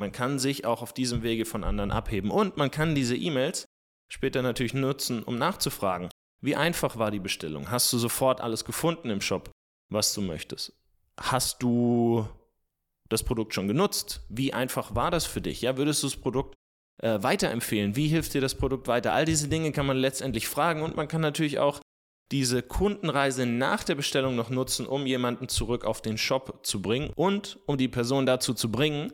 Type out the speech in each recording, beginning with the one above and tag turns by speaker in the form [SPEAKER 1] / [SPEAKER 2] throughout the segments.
[SPEAKER 1] Man kann sich auch auf diesem Wege von anderen abheben und man kann diese E-Mails später natürlich nutzen, um nachzufragen. Wie einfach war die Bestellung? Hast du sofort alles gefunden im Shop, was du möchtest? Hast du das Produkt schon genutzt? Wie einfach war das für dich? Ja, würdest du das Produkt äh, weiterempfehlen? Wie hilft dir das Produkt weiter? All diese Dinge kann man letztendlich fragen und man kann natürlich auch diese Kundenreise nach der Bestellung noch nutzen, um jemanden zurück auf den Shop zu bringen und um die Person dazu zu bringen,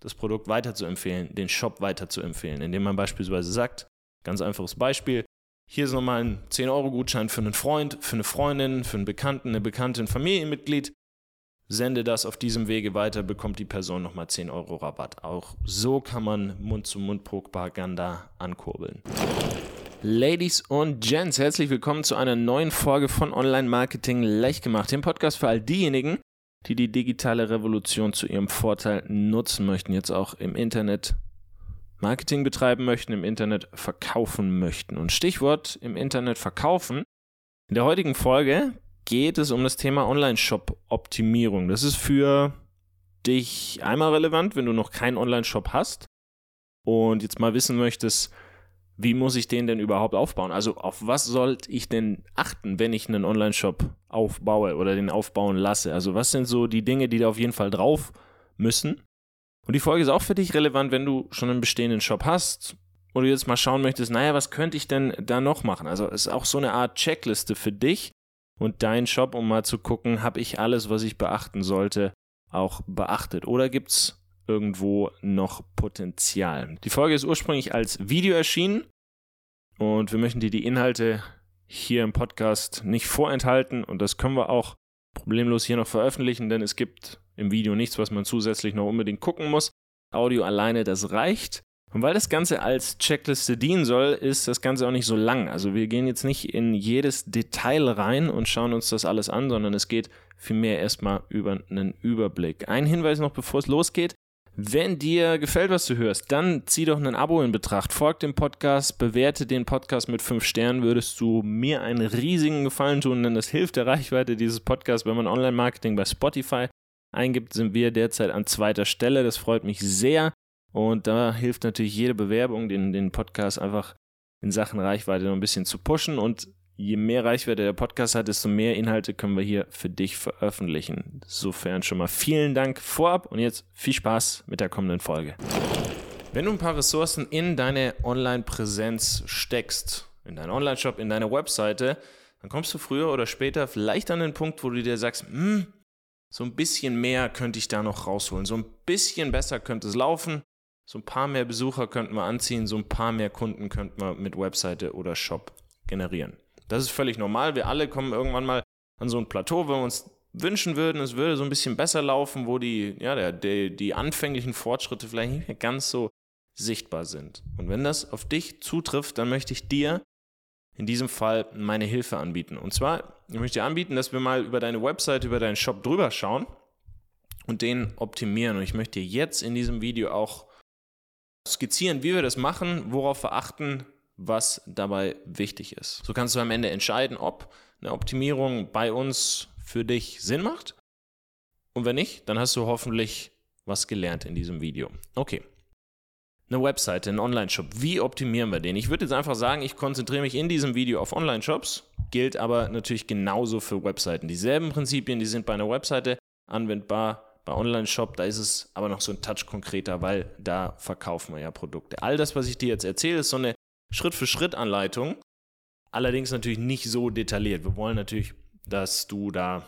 [SPEAKER 1] das Produkt weiterzuempfehlen, den Shop weiterzuempfehlen, indem man beispielsweise sagt, ganz einfaches Beispiel, hier ist nochmal ein 10-Euro-Gutschein für einen Freund, für eine Freundin, für einen Bekannten, eine Bekannte, ein Familienmitglied. Sende das auf diesem Wege weiter, bekommt die Person nochmal 10 Euro Rabatt. Auch so kann man Mund-zu-Mund-Propaganda ankurbeln. Ladies und Gents, herzlich willkommen zu einer neuen Folge von Online Marketing leicht gemacht, dem Podcast für all diejenigen, die die digitale Revolution zu ihrem Vorteil nutzen möchten, jetzt auch im Internet Marketing betreiben möchten, im Internet verkaufen möchten. Und Stichwort im Internet verkaufen. In der heutigen Folge geht es um das Thema Online-Shop-Optimierung. Das ist für dich einmal relevant, wenn du noch keinen Online-Shop hast und jetzt mal wissen möchtest, wie muss ich den denn überhaupt aufbauen? Also auf was sollte ich denn achten, wenn ich einen Online-Shop aufbaue oder den aufbauen lasse? Also was sind so die Dinge, die da auf jeden Fall drauf müssen? Und die Folge ist auch für dich relevant, wenn du schon einen bestehenden Shop hast oder jetzt mal schauen möchtest, naja, was könnte ich denn da noch machen? Also es ist auch so eine Art Checkliste für dich und deinen Shop, um mal zu gucken, habe ich alles, was ich beachten sollte, auch beachtet? Oder gibt es irgendwo noch Potenzial. Die Folge ist ursprünglich als Video erschienen und wir möchten dir die Inhalte hier im Podcast nicht vorenthalten und das können wir auch problemlos hier noch veröffentlichen, denn es gibt im Video nichts, was man zusätzlich noch unbedingt gucken muss. Audio alleine, das reicht. Und weil das Ganze als Checkliste dienen soll, ist das Ganze auch nicht so lang. Also wir gehen jetzt nicht in jedes Detail rein und schauen uns das alles an, sondern es geht vielmehr erstmal über einen Überblick. Ein Hinweis noch, bevor es losgeht. Wenn dir gefällt, was du hörst, dann zieh doch ein Abo in Betracht. Folg dem Podcast, bewerte den Podcast mit 5 Sternen, würdest du mir einen riesigen Gefallen tun, denn das hilft der Reichweite dieses Podcasts. Wenn man Online-Marketing bei Spotify eingibt, sind wir derzeit an zweiter Stelle. Das freut mich sehr. Und da hilft natürlich jede Bewerbung, den, den Podcast einfach in Sachen Reichweite noch ein bisschen zu pushen. Und je mehr Reichweite der Podcast hat, desto mehr Inhalte können wir hier für dich veröffentlichen. Insofern schon mal vielen Dank vorab und jetzt viel Spaß mit der kommenden Folge. Wenn du ein paar Ressourcen in deine Online-Präsenz steckst, in deinen Online-Shop, in deine Webseite, dann kommst du früher oder später vielleicht an den Punkt, wo du dir sagst, hm, so ein bisschen mehr könnte ich da noch rausholen, so ein bisschen besser könnte es laufen, so ein paar mehr Besucher könnten wir anziehen, so ein paar mehr Kunden könnten wir mit Webseite oder Shop generieren. Das ist völlig normal. Wir alle kommen irgendwann mal an so ein Plateau, wo wir uns wünschen würden, es würde so ein bisschen besser laufen, wo die, ja, der, der, die anfänglichen Fortschritte vielleicht nicht mehr ganz so sichtbar sind. Und wenn das auf dich zutrifft, dann möchte ich dir in diesem Fall meine Hilfe anbieten. Und zwar, ich möchte dir anbieten, dass wir mal über deine Website, über deinen Shop drüber schauen und den optimieren. Und ich möchte dir jetzt in diesem Video auch skizzieren, wie wir das machen, worauf wir achten, was dabei wichtig ist. So kannst du am Ende entscheiden, ob eine Optimierung bei uns für dich Sinn macht. Und wenn nicht, dann hast du hoffentlich was gelernt in diesem Video. Okay. Eine Webseite, ein Online-Shop. Wie optimieren wir den? Ich würde jetzt einfach sagen, ich konzentriere mich in diesem Video auf Online-Shops, gilt aber natürlich genauso für Webseiten. Dieselben Prinzipien, die sind bei einer Webseite anwendbar. Bei Online-Shop, da ist es aber noch so ein Touch konkreter, weil da verkaufen wir ja Produkte. All das, was ich dir jetzt erzähle, ist so eine Schritt-für-Schritt-Anleitung. Allerdings natürlich nicht so detailliert. Wir wollen natürlich, dass du da,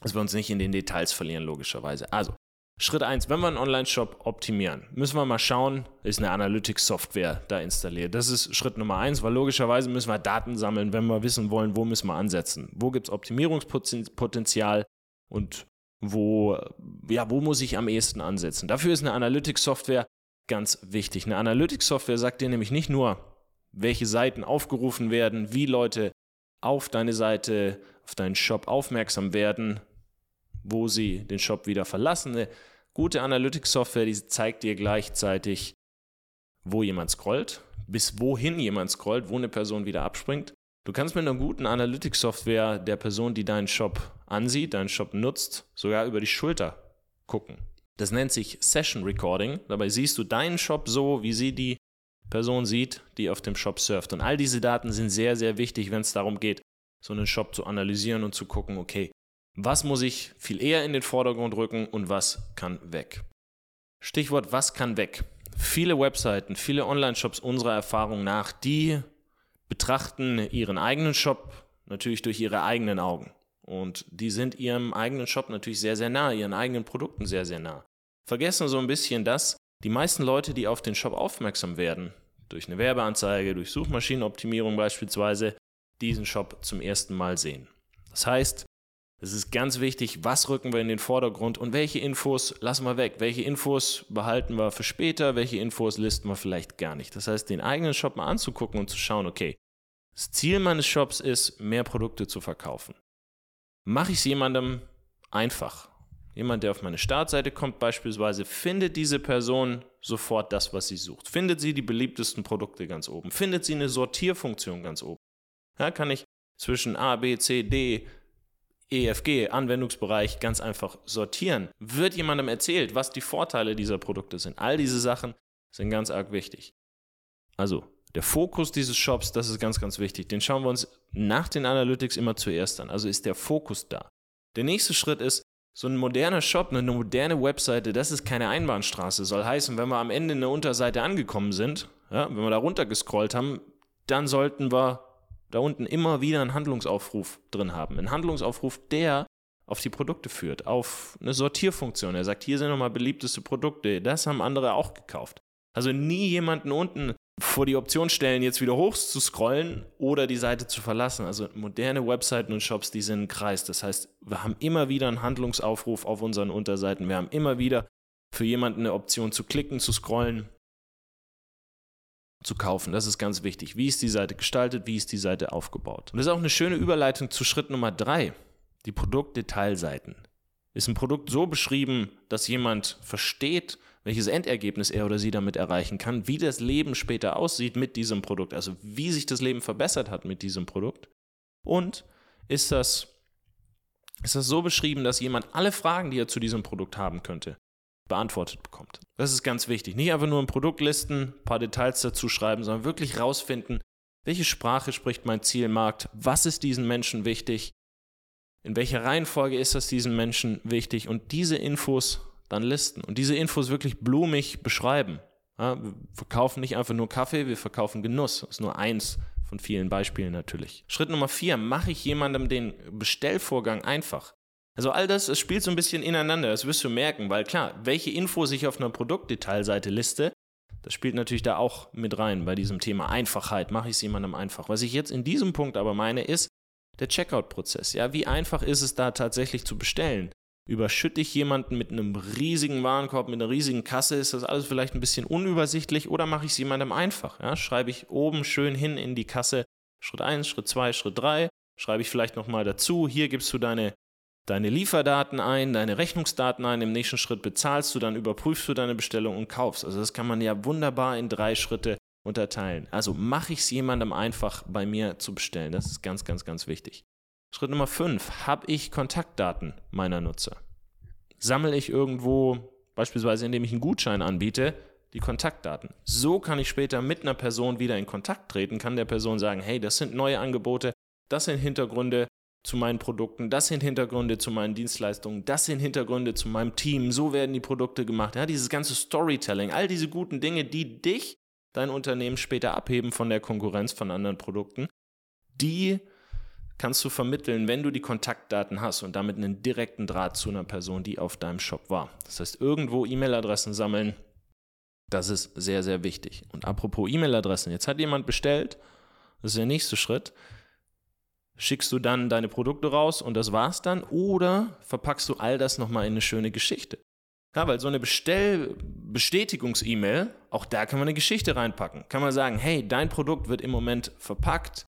[SPEAKER 1] dass wir uns nicht in den Details verlieren, logischerweise. Also, Schritt 1, wenn wir einen Online-Shop optimieren, müssen wir mal schauen, ist eine Analytics-Software da installiert. Das ist Schritt Nummer 1, weil logischerweise müssen wir Daten sammeln, wenn wir wissen wollen, wo müssen wir ansetzen. Wo gibt es Optimierungspotenzial und wo, ja, wo muss ich am ehesten ansetzen. Dafür ist eine Analytics-Software ganz wichtig. Eine Analytics-Software sagt dir nämlich nicht nur, welche Seiten aufgerufen werden, wie Leute auf deine Seite, auf deinen Shop aufmerksam werden, wo sie den Shop wieder verlassen. Eine gute Analytics-Software, die zeigt dir gleichzeitig, wo jemand scrollt, bis wohin jemand scrollt, wo eine Person wieder abspringt. Du kannst mit einer guten Analytics-Software der Person, die deinen Shop ansieht, deinen Shop nutzt, sogar über die Schulter gucken. Das nennt sich Session Recording. Dabei siehst du deinen Shop so, wie sie die Person sieht, die auf dem Shop surft. Und all diese Daten sind sehr, sehr wichtig, wenn es darum geht, so einen Shop zu analysieren und zu gucken, okay, was muss ich viel eher in den Vordergrund rücken und was kann weg. Stichwort, was kann weg? Viele Webseiten, viele Online-Shops unserer Erfahrung nach, die betrachten ihren eigenen Shop natürlich durch ihre eigenen Augen. Und die sind ihrem eigenen Shop natürlich sehr, sehr nah, ihren eigenen Produkten sehr, sehr nah. Vergessen so ein bisschen, dass die meisten Leute, die auf den Shop aufmerksam werden, durch eine Werbeanzeige, durch Suchmaschinenoptimierung beispielsweise, diesen Shop zum ersten Mal sehen. Das heißt, es ist ganz wichtig, was rücken wir in den Vordergrund und welche Infos lassen wir weg. Welche Infos behalten wir für später, welche Infos listen wir vielleicht gar nicht. Das heißt, den eigenen Shop mal anzugucken und zu schauen, okay, das Ziel meines Shops ist, mehr Produkte zu verkaufen. Mache ich es jemandem einfach? Jemand, der auf meine Startseite kommt beispielsweise, findet diese Person sofort das, was sie sucht. Findet sie die beliebtesten Produkte ganz oben. Findet sie eine Sortierfunktion ganz oben. Ja, kann ich zwischen A, B, C, D, E, F, G, Anwendungsbereich ganz einfach sortieren. Wird jemandem erzählt, was die Vorteile dieser Produkte sind. All diese Sachen sind ganz arg wichtig. Also, der Fokus dieses Shops, das ist ganz, ganz wichtig. Den schauen wir uns nach den Analytics immer zuerst an. Also ist der Fokus da. Der nächste Schritt ist, so ein moderner Shop, eine moderne Webseite, das ist keine Einbahnstraße. Soll heißen, wenn wir am Ende in der Unterseite angekommen sind, ja, wenn wir da runtergescrollt haben, dann sollten wir da unten immer wieder einen Handlungsaufruf drin haben. Ein Handlungsaufruf, der auf die Produkte führt, auf eine Sortierfunktion. Er sagt, hier sind nochmal beliebteste Produkte, das haben andere auch gekauft. Also nie jemanden unten vor die Option stellen, jetzt wieder hoch zu scrollen oder die Seite zu verlassen. Also moderne Webseiten und Shops, die sind ein Kreis. Das heißt, wir haben immer wieder einen Handlungsaufruf auf unseren Unterseiten. Wir haben immer wieder für jemanden eine Option zu klicken, zu scrollen, zu kaufen. Das ist ganz wichtig. Wie ist die Seite gestaltet? Wie ist die Seite aufgebaut? Und das ist auch eine schöne Überleitung zu Schritt Nummer drei. Die Produktdetailseiten. Ist ein Produkt so beschrieben, dass jemand versteht, welches Endergebnis er oder sie damit erreichen kann, wie das Leben später aussieht mit diesem Produkt, also wie sich das Leben verbessert hat mit diesem Produkt. Und ist das, ist das so beschrieben, dass jemand alle Fragen, die er zu diesem Produkt haben könnte, beantwortet bekommt. Das ist ganz wichtig. Nicht einfach nur ein Produkt listen, ein paar Details dazu schreiben, sondern wirklich rausfinden, welche Sprache spricht mein Zielmarkt, was ist diesen Menschen wichtig, in welcher Reihenfolge ist das diesen Menschen wichtig und diese Infos dann listen und diese Infos wirklich blumig beschreiben. Ja, wir verkaufen nicht einfach nur Kaffee, wir verkaufen Genuss. Das ist nur eins von vielen Beispielen natürlich. Schritt Nummer vier, mache ich jemandem den Bestellvorgang einfach. Also all das, es spielt so ein bisschen ineinander, das wirst du merken, weil klar, welche Infos ich auf einer Produktdetailseite liste, das spielt natürlich da auch mit rein bei diesem Thema Einfachheit. Mache ich es jemandem einfach. Was ich jetzt in diesem Punkt aber meine, ist der Checkout-Prozess. Ja, wie einfach ist es da tatsächlich zu bestellen? Überschütte ich jemanden mit einem riesigen Warenkorb, mit einer riesigen Kasse, ist das alles vielleicht ein bisschen unübersichtlich oder mache ich es jemandem einfach? Ja? Schreibe ich oben schön hin in die Kasse Schritt 1, Schritt 2, Schritt 3, schreibe ich vielleicht nochmal dazu, hier gibst du deine, deine Lieferdaten ein, deine Rechnungsdaten ein, im nächsten Schritt bezahlst du, dann überprüfst du deine Bestellung und kaufst. Also das kann man ja wunderbar in drei Schritte unterteilen. Also mache ich es jemandem einfach bei mir zu bestellen. Das ist ganz, ganz, ganz wichtig. Schritt Nummer 5. Habe ich Kontaktdaten meiner Nutzer? Sammle ich irgendwo, beispielsweise indem ich einen Gutschein anbiete, die Kontaktdaten. So kann ich später mit einer Person wieder in Kontakt treten, kann der Person sagen, hey, das sind neue Angebote, das sind Hintergründe zu meinen Produkten, das sind Hintergründe zu meinen Dienstleistungen, das sind Hintergründe zu meinem Team, so werden die Produkte gemacht. Ja, dieses ganze Storytelling, all diese guten Dinge, die dich, dein Unternehmen später abheben von der Konkurrenz von anderen Produkten, die kannst du vermitteln, wenn du die Kontaktdaten hast und damit einen direkten Draht zu einer Person, die auf deinem Shop war. Das heißt, irgendwo E-Mail-Adressen sammeln, das ist sehr, sehr wichtig. Und apropos E-Mail-Adressen, jetzt hat jemand bestellt, das ist der nächste Schritt. Schickst du dann deine Produkte raus und das war's dann oder verpackst du all das nochmal in eine schöne Geschichte? Ja, weil so eine Bestell-Bestätigungs-E-Mail, auch da kann man eine Geschichte reinpacken. Kann man sagen, hey, dein Produkt wird im Moment verpackt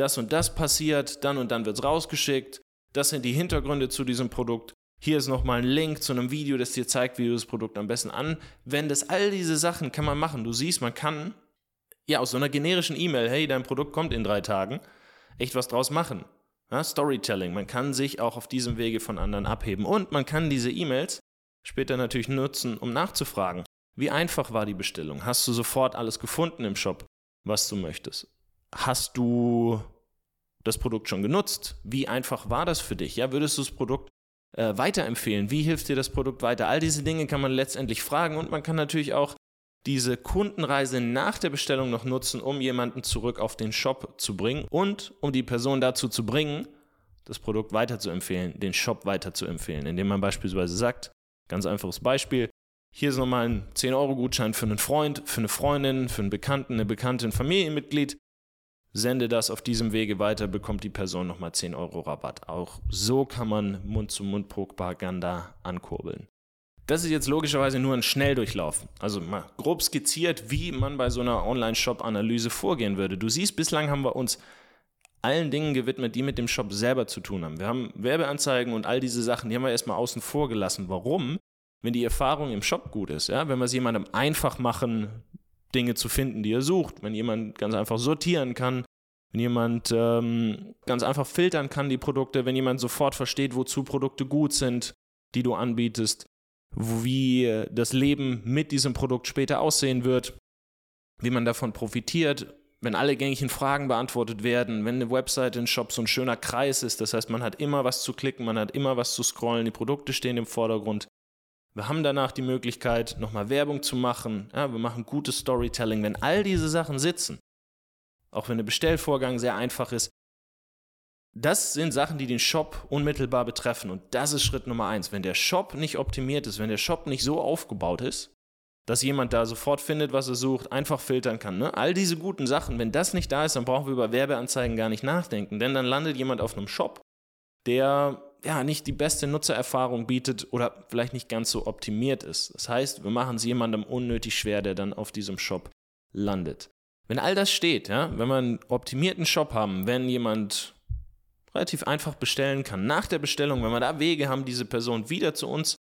[SPEAKER 1] das und das passiert, dann und dann wird es rausgeschickt, das sind die Hintergründe zu diesem Produkt. Hier ist nochmal ein Link zu einem Video, das dir zeigt, wie du das Produkt am besten anwendest. All diese Sachen kann man machen. Du siehst, man kann ja aus so einer generischen E-Mail, hey, dein Produkt kommt in drei Tagen, echt was draus machen. Ja, Storytelling. Man kann sich auch auf diesem Wege von anderen abheben. Und man kann diese E-Mails später natürlich nutzen, um nachzufragen. Wie einfach war die Bestellung? Hast du sofort alles gefunden im Shop, was du möchtest? Hast du das Produkt schon genutzt? Wie einfach war das für dich? Ja, würdest du das Produkt äh, weiterempfehlen? Wie hilft dir das Produkt weiter? All diese Dinge kann man letztendlich fragen und man kann natürlich auch diese Kundenreise nach der Bestellung noch nutzen, um jemanden zurück auf den Shop zu bringen und um die Person dazu zu bringen, das Produkt weiterzuempfehlen, den Shop weiterzuempfehlen, indem man beispielsweise sagt, ganz einfaches Beispiel, hier ist nochmal ein 10-Euro-Gutschein für einen Freund, für eine Freundin, für einen Bekannten, eine Bekannte, ein Familienmitglied. Sende das auf diesem Wege weiter, bekommt die Person nochmal 10 Euro Rabatt. Auch so kann man Mund-zu-Mund-Propaganda ankurbeln. Das ist jetzt logischerweise nur ein Schnelldurchlauf. Also mal grob skizziert, wie man bei so einer Online-Shop-Analyse vorgehen würde. Du siehst, bislang haben wir uns allen Dingen gewidmet, die mit dem Shop selber zu tun haben. Wir haben Werbeanzeigen und all diese Sachen, die haben wir erstmal außen vor gelassen. Warum? Wenn die Erfahrung im Shop gut ist, ja, wenn wir es jemandem einfach machen, Dinge zu finden, die er sucht, wenn jemand ganz einfach sortieren kann, wenn jemand ähm, ganz einfach filtern kann die Produkte, wenn jemand sofort versteht, wozu Produkte gut sind, die du anbietest, wie das Leben mit diesem Produkt später aussehen wird, wie man davon profitiert, wenn alle gängigen Fragen beantwortet werden, wenn eine Webseite, ein Shop so ein schöner Kreis ist, das heißt, man hat immer was zu klicken, man hat immer was zu scrollen, die Produkte stehen im Vordergrund. Wir haben danach die Möglichkeit, nochmal Werbung zu machen. Ja, wir machen gutes Storytelling. Wenn all diese Sachen sitzen, auch wenn der Bestellvorgang sehr einfach ist, das sind Sachen, die den Shop unmittelbar betreffen. Und das ist Schritt Nummer eins. Wenn der Shop nicht optimiert ist, wenn der Shop nicht so aufgebaut ist, dass jemand da sofort findet, was er sucht, einfach filtern kann. Ne? All diese guten Sachen, wenn das nicht da ist, dann brauchen wir über Werbeanzeigen gar nicht nachdenken. Denn dann landet jemand auf einem Shop, der ja nicht die beste Nutzererfahrung bietet oder vielleicht nicht ganz so optimiert ist. Das heißt, wir machen es jemandem unnötig schwer, der dann auf diesem Shop landet. Wenn all das steht, ja, wenn wir einen optimierten Shop haben, wenn jemand relativ einfach bestellen kann. Nach der Bestellung, wenn wir da Wege haben, diese Person wieder zu uns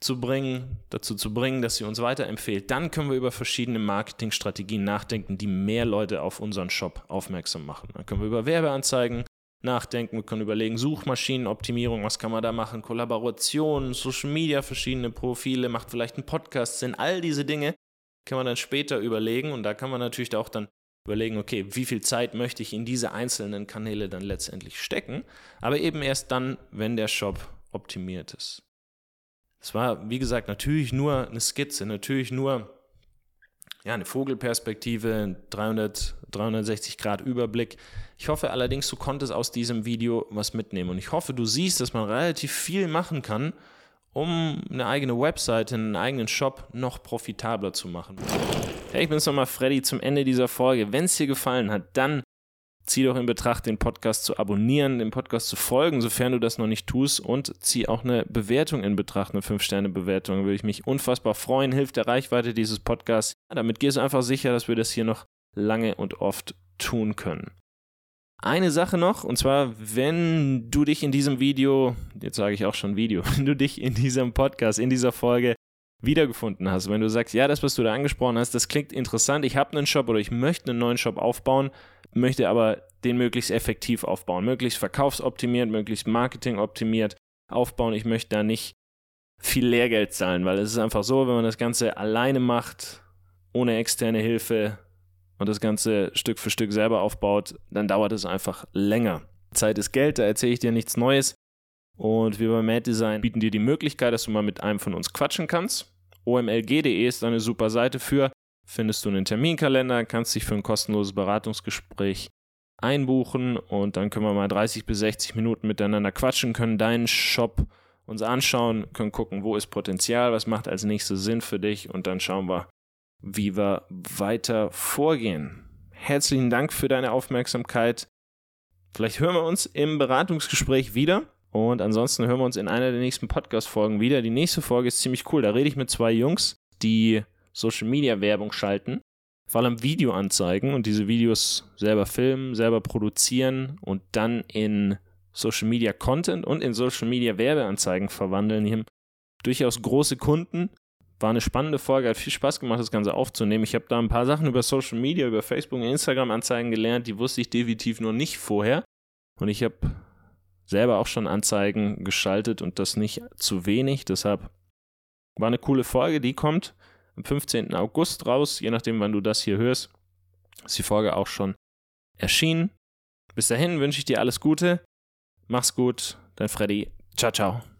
[SPEAKER 1] zu bringen, dazu zu bringen, dass sie uns weiterempfiehlt, dann können wir über verschiedene Marketingstrategien nachdenken, die mehr Leute auf unseren Shop aufmerksam machen. Dann können wir über Werbeanzeigen nachdenken, wir können überlegen, Suchmaschinenoptimierung, was kann man da machen, Kollaboration, Social Media, verschiedene Profile, macht vielleicht ein Podcast Sinn, all diese Dinge kann man dann später überlegen und da kann man natürlich auch dann überlegen, okay, wie viel Zeit möchte ich in diese einzelnen Kanäle dann letztendlich stecken, aber eben erst dann, wenn der Shop optimiert ist. Es war, wie gesagt, natürlich nur eine Skizze, natürlich nur ja, eine Vogelperspektive, 300, 360 Grad Überblick. Ich hoffe allerdings, du konntest aus diesem Video was mitnehmen und ich hoffe, du siehst, dass man relativ viel machen kann, um eine eigene Webseite, einen eigenen Shop noch profitabler zu machen. Hey, ich bin's nochmal Freddy zum Ende dieser Folge. Wenn es dir gefallen hat, dann zieh doch in Betracht, den Podcast zu abonnieren, dem Podcast zu folgen, sofern du das noch nicht tust und zieh auch eine Bewertung in Betracht, eine 5-Sterne-Bewertung. Würde ich mich unfassbar freuen, hilft der Reichweite dieses Podcasts. damit gehst du einfach sicher, dass wir das hier noch lange und oft tun können. Eine Sache noch, und zwar, wenn du dich in diesem Video, jetzt sage ich auch schon Video, wenn du dich in diesem Podcast, in dieser Folge wiedergefunden hast, wenn du sagst, ja, das, was du da angesprochen hast, das klingt interessant, ich habe einen Shop oder ich möchte einen neuen Shop aufbauen, möchte aber den möglichst effektiv aufbauen, möglichst verkaufsoptimiert, möglichst marketingoptimiert aufbauen, ich möchte da nicht viel Lehrgeld zahlen, weil es ist einfach so, wenn man das Ganze alleine macht, ohne externe Hilfe, und das Ganze Stück für Stück selber aufbaut, dann dauert es einfach länger. Zeit ist Geld, da erzähle ich dir nichts Neues. Und wir bei Mad Design bieten dir die Möglichkeit, dass du mal mit einem von uns quatschen kannst. omlg.de ist eine super Seite für. Findest du einen Terminkalender, kannst dich für ein kostenloses Beratungsgespräch einbuchen und dann können wir mal 30 bis 60 Minuten miteinander quatschen, können deinen Shop uns anschauen, können gucken, wo ist Potenzial, was macht als nächstes Sinn für dich und dann schauen wir, wie wir weiter vorgehen. Herzlichen Dank für deine Aufmerksamkeit. Vielleicht hören wir uns im Beratungsgespräch wieder. Und ansonsten hören wir uns in einer der nächsten Podcast-Folgen wieder. Die nächste Folge ist ziemlich cool. Da rede ich mit zwei Jungs, die Social Media Werbung schalten, vor allem Videoanzeigen und diese Videos selber filmen, selber produzieren und dann in Social Media Content und in Social Media Werbeanzeigen verwandeln. Die haben durchaus große Kunden, war eine spannende Folge, hat viel Spaß gemacht, das Ganze aufzunehmen. Ich habe da ein paar Sachen über Social Media, über Facebook und Instagram-Anzeigen gelernt, die wusste ich definitiv noch nicht vorher. Und ich habe selber auch schon Anzeigen geschaltet und das nicht zu wenig. Deshalb War eine coole Folge, die kommt am 15. August raus, je nachdem, wann du das hier hörst. Ist die Folge auch schon erschienen. Bis dahin wünsche ich dir alles Gute. Mach's gut, dein Freddy. Ciao, ciao.